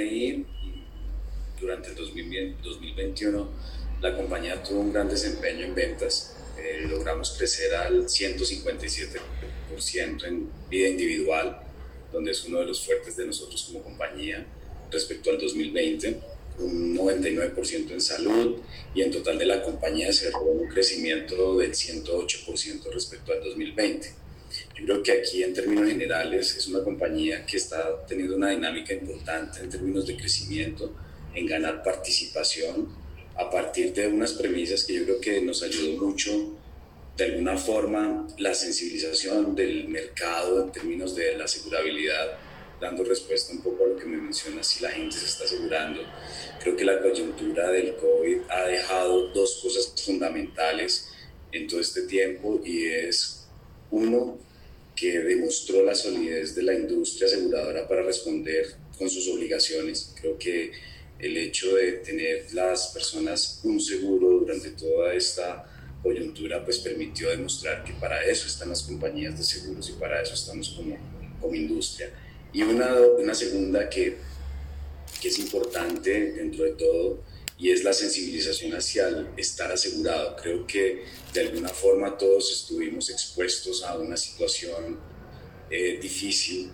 y durante el 2021 la compañía tuvo un gran desempeño en ventas. Eh, logramos crecer al 157% en vida individual, donde es uno de los fuertes de nosotros como compañía respecto al 2020, un 99% en salud y en total de la compañía cerró un crecimiento del 108% respecto al 2020 yo creo que aquí en términos generales es una compañía que está teniendo una dinámica importante en términos de crecimiento, en ganar participación a partir de unas premisas que yo creo que nos ayudó mucho de alguna forma la sensibilización del mercado en términos de la asegurabilidad dando respuesta un poco a lo que me mencionas, si la gente se está asegurando. Creo que la coyuntura del COVID ha dejado dos cosas fundamentales en todo este tiempo y es, uno, que demostró la solidez de la industria aseguradora para responder con sus obligaciones. Creo que el hecho de tener las personas un seguro durante toda esta coyuntura pues permitió demostrar que para eso están las compañías de seguros y para eso estamos como, como industria. Y una, una segunda que, que es importante dentro de todo y es la sensibilización hacia el estar asegurado. Creo que de alguna forma todos estuvimos expuestos a una situación eh, difícil